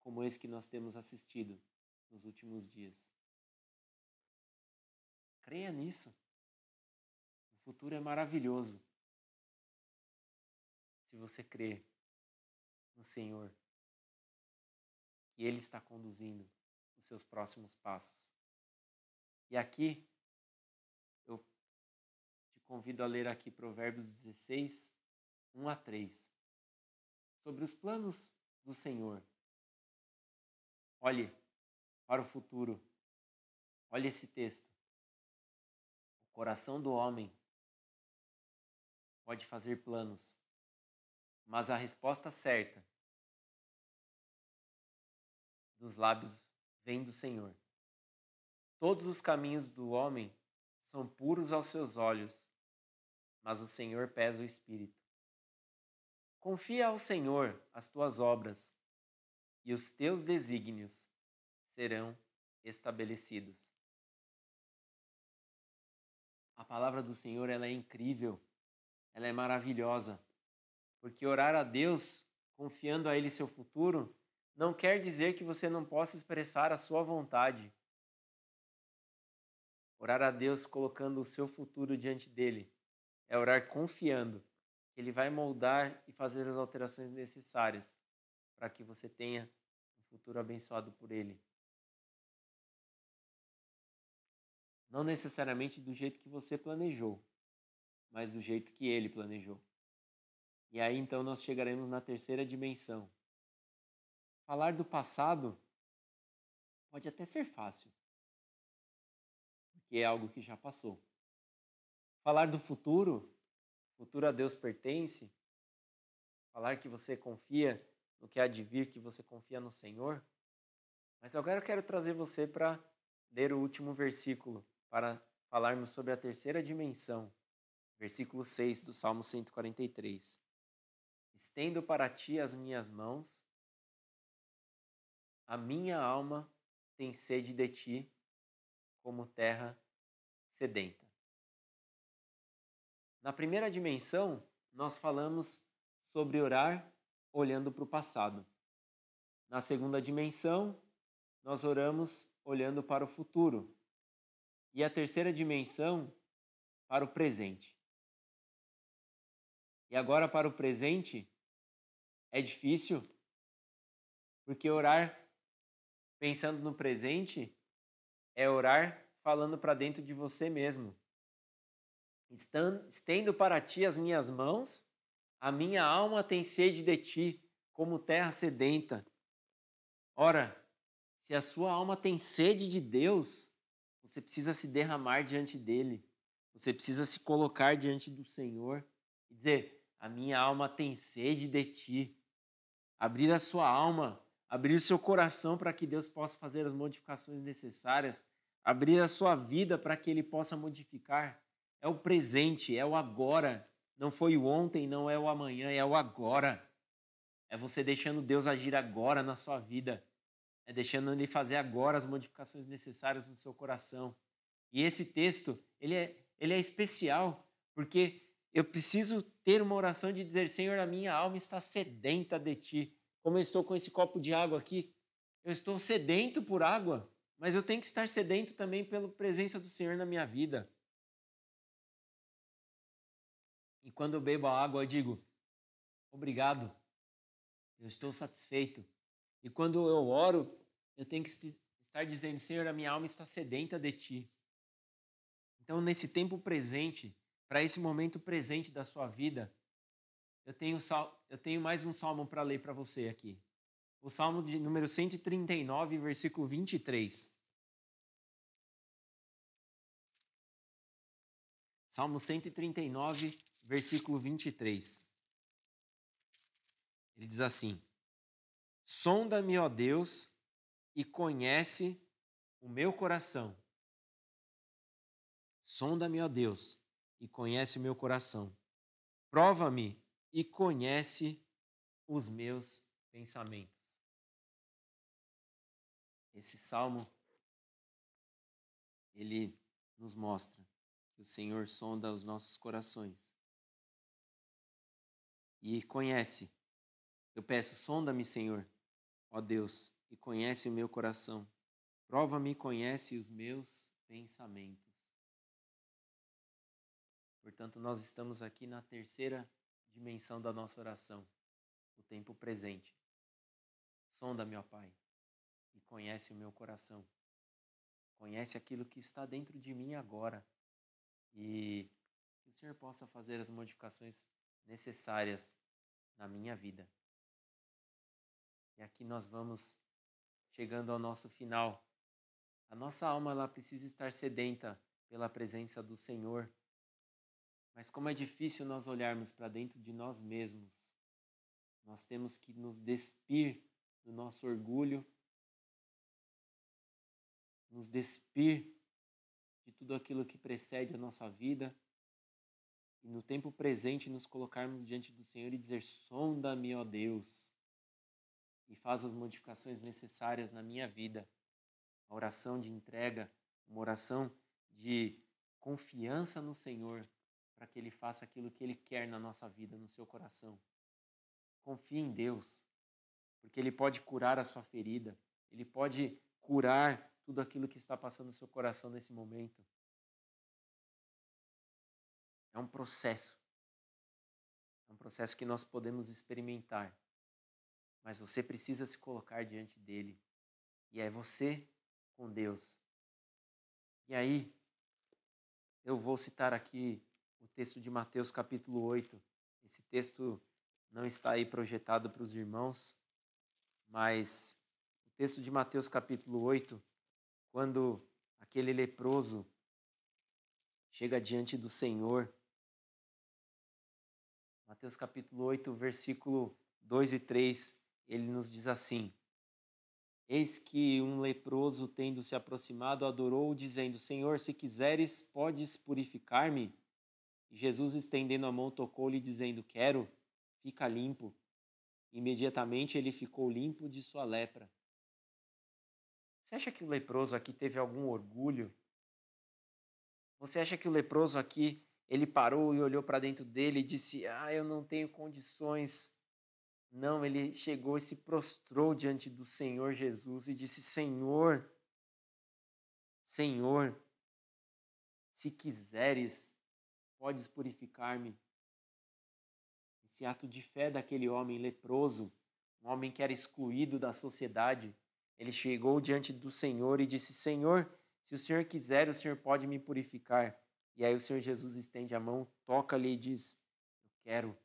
[SPEAKER 1] como esse que nós temos assistido nos últimos dias. Creia nisso. O futuro é maravilhoso. Se você crer no Senhor, que Ele está conduzindo os seus próximos passos. E aqui, convido a ler aqui Provérbios 16, 1 a 3, sobre os planos do Senhor. Olhe para o futuro. Olhe esse texto. O coração do homem pode fazer planos, mas a resposta certa dos lábios vem do Senhor. Todos os caminhos do homem são puros aos seus olhos, mas o Senhor pesa o espírito. Confia ao Senhor as tuas obras, e os teus desígnios serão estabelecidos. A palavra do Senhor ela é incrível, ela é maravilhosa, porque orar a Deus, confiando a Ele seu futuro, não quer dizer que você não possa expressar a sua vontade. Orar a Deus colocando o seu futuro diante dele é orar confiando ele vai moldar e fazer as alterações necessárias para que você tenha um futuro abençoado por Ele. Não necessariamente do jeito que você planejou, mas do jeito que Ele planejou. E aí então nós chegaremos na terceira dimensão. Falar do passado pode até ser fácil, porque é algo que já passou. Falar do futuro futuro a Deus pertence, falar que você confia no que há de vir, que você confia no Senhor. Mas agora eu quero trazer você para ler o último versículo, para falarmos sobre a terceira dimensão, versículo 6 do Salmo 143. Estendo para ti as minhas mãos, a minha alma tem sede de ti, como terra sedenta. Na primeira dimensão, nós falamos sobre orar olhando para o passado. Na segunda dimensão, nós oramos olhando para o futuro. E a terceira dimensão, para o presente. E agora, para o presente, é difícil, porque orar pensando no presente é orar falando para dentro de você mesmo. Estendo para ti as minhas mãos, a minha alma tem sede de ti, como terra sedenta. Ora, se a sua alma tem sede de Deus, você precisa se derramar diante dele. Você precisa se colocar diante do Senhor e dizer: A minha alma tem sede de ti. Abrir a sua alma, abrir o seu coração para que Deus possa fazer as modificações necessárias, abrir a sua vida para que ele possa modificar. É o presente, é o agora. Não foi o ontem, não é o amanhã, é o agora. É você deixando Deus agir agora na sua vida. É deixando Ele fazer agora as modificações necessárias no seu coração. E esse texto, ele é, ele é especial, porque eu preciso ter uma oração de dizer: Senhor, a minha alma está sedenta de Ti. Como eu estou com esse copo de água aqui, eu estou sedento por água, mas eu tenho que estar sedento também pela presença do Senhor na minha vida. E quando eu bebo a água, eu digo: Obrigado, eu estou satisfeito. E quando eu oro, eu tenho que estar dizendo: Senhor, a minha alma está sedenta de ti. Então, nesse tempo presente, para esse momento presente da sua vida, eu tenho, eu tenho mais um salmo para ler para você aqui. O salmo de número 139, versículo 23. Salmo 139, versículo 23. Ele diz assim: Sonda-me, ó Deus, e conhece o meu coração. Sonda-me, ó Deus, e conhece o meu coração. Prova-me e conhece os meus pensamentos. Esse salmo ele nos mostra que o Senhor sonda os nossos corações e conhece. Eu peço, sonda-me, Senhor, ó Deus, e conhece o meu coração. Prova-me conhece os meus pensamentos. Portanto, nós estamos aqui na terceira dimensão da nossa oração, o tempo presente. Sonda-me, ó Pai, e conhece o meu coração. Conhece aquilo que está dentro de mim agora. E que o Senhor possa fazer as modificações necessárias na minha vida. E aqui nós vamos chegando ao nosso final. A nossa alma ela precisa estar sedenta pela presença do Senhor. Mas como é difícil nós olharmos para dentro de nós mesmos. Nós temos que nos despir do nosso orgulho, nos despir de tudo aquilo que precede a nossa vida e no tempo presente nos colocarmos diante do Senhor e dizer: Sonda-me, ó Deus, e faz as modificações necessárias na minha vida. A oração de entrega, uma oração de confiança no Senhor, para que Ele faça aquilo que Ele quer na nossa vida, no seu coração. Confie em Deus, porque Ele pode curar a sua ferida, Ele pode curar tudo aquilo que está passando no seu coração nesse momento. É um processo. É um processo que nós podemos experimentar mas você precisa se colocar diante dele. E é você com Deus. E aí, eu vou citar aqui o texto de Mateus capítulo 8. Esse texto não está aí projetado para os irmãos, mas o texto de Mateus capítulo 8, quando aquele leproso chega diante do Senhor. Mateus capítulo 8, versículo 2 e 3 ele nos diz assim: Eis que um leproso, tendo se aproximado, adorou, dizendo: Senhor, se quiseres, podes purificar-me? E Jesus, estendendo a mão, tocou-lhe, dizendo: Quero, fica limpo. Imediatamente ele ficou limpo de sua lepra. Você acha que o leproso aqui teve algum orgulho Você acha que o leproso aqui, ele parou e olhou para dentro dele e disse: Ah, eu não tenho condições. Não, ele chegou e se prostrou diante do Senhor Jesus e disse: Senhor, Senhor, se quiseres, podes purificar-me. Esse ato de fé daquele homem leproso, um homem que era excluído da sociedade, ele chegou diante do Senhor e disse: Senhor, se o Senhor quiser, o Senhor pode me purificar. E aí o Senhor Jesus estende a mão, toca-lhe e diz: Eu quero,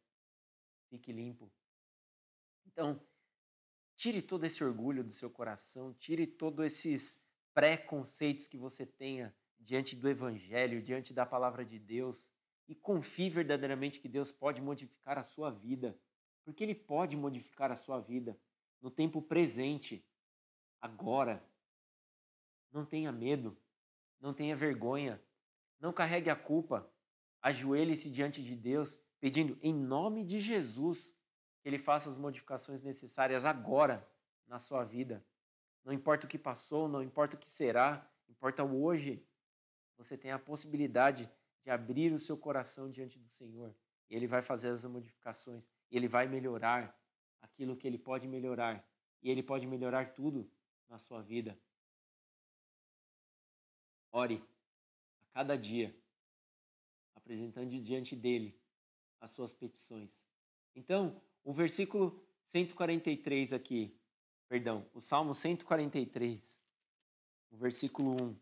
[SPEAKER 1] fique limpo. Então, tire todo esse orgulho do seu coração, tire todos esses preconceitos que você tenha diante do Evangelho, diante da palavra de Deus, e confie verdadeiramente que Deus pode modificar a sua vida, porque Ele pode modificar a sua vida no tempo presente, agora. Não tenha medo, não tenha vergonha, não carregue a culpa, ajoelhe-se diante de Deus, pedindo em nome de Jesus que Ele faça as modificações necessárias agora na sua vida. Não importa o que passou, não importa o que será, importa o hoje. Você tem a possibilidade de abrir o seu coração diante do Senhor. E Ele vai fazer as modificações. Ele vai melhorar aquilo que Ele pode melhorar. E Ele pode melhorar tudo na sua vida. Ore cada dia, apresentando diante dele as suas petições. Então, o versículo 143 aqui, perdão, o Salmo 143, o versículo 1,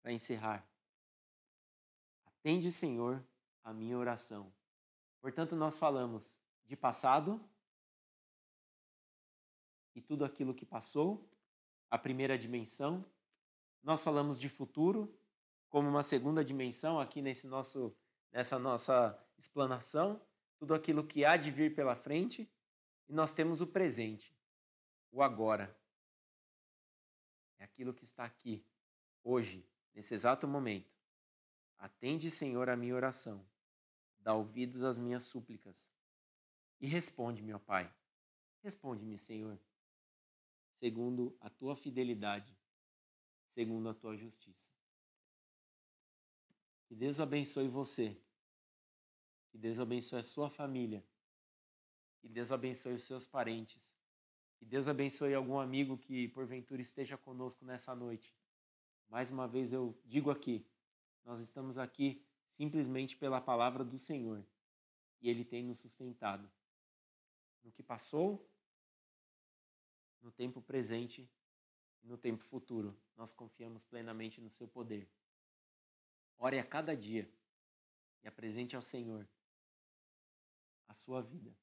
[SPEAKER 1] para encerrar. Atende, Senhor, a minha oração. Portanto, nós falamos de passado e tudo aquilo que passou, a primeira dimensão. Nós falamos de futuro como uma segunda dimensão aqui nesse nosso nessa nossa explanação, tudo aquilo que há de vir pela frente, e nós temos o presente, o agora. É aquilo que está aqui, hoje, nesse exato momento. Atende, Senhor, a minha oração, dá ouvidos às minhas súplicas e responde, meu Pai. Responde-me, Senhor, segundo a tua fidelidade, segundo a tua justiça. Que Deus abençoe você. Que Deus abençoe a sua família. Que Deus abençoe os seus parentes. Que Deus abençoe algum amigo que porventura esteja conosco nessa noite. Mais uma vez eu digo aqui, nós estamos aqui simplesmente pela palavra do Senhor. E Ele tem nos sustentado. No que passou, no tempo presente no tempo futuro. Nós confiamos plenamente no seu poder. Ore a cada dia e apresente ao Senhor a sua vida.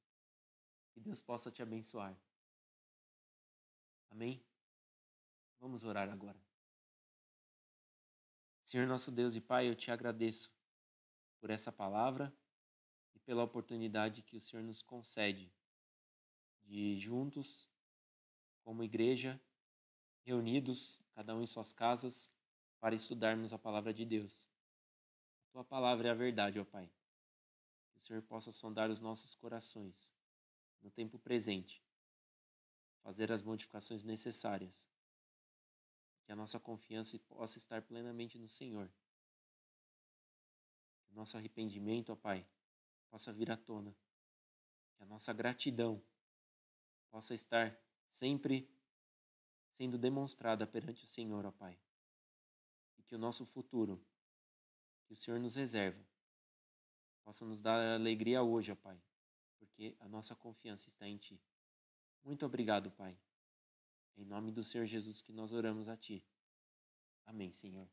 [SPEAKER 1] Que Deus possa te abençoar. Amém? Vamos orar agora. Senhor nosso Deus e Pai, eu te agradeço por essa palavra e pela oportunidade que o Senhor nos concede de juntos como igreja, reunidos, cada um em suas casas, para estudarmos a palavra de Deus. A tua palavra é a verdade, ó Pai. Que o Senhor possa sondar os nossos corações no tempo presente, fazer as modificações necessárias, que a nossa confiança possa estar plenamente no Senhor. Que o nosso arrependimento, ó Pai, possa vir à tona. Que a nossa gratidão possa estar sempre sendo demonstrada perante o Senhor, ó Pai. E que o nosso futuro, que o Senhor nos reserva, possa nos dar alegria hoje, ó Pai, porque a nossa confiança está em Ti. Muito obrigado, Pai. Em nome do Senhor Jesus que nós oramos a Ti. Amém, Senhor.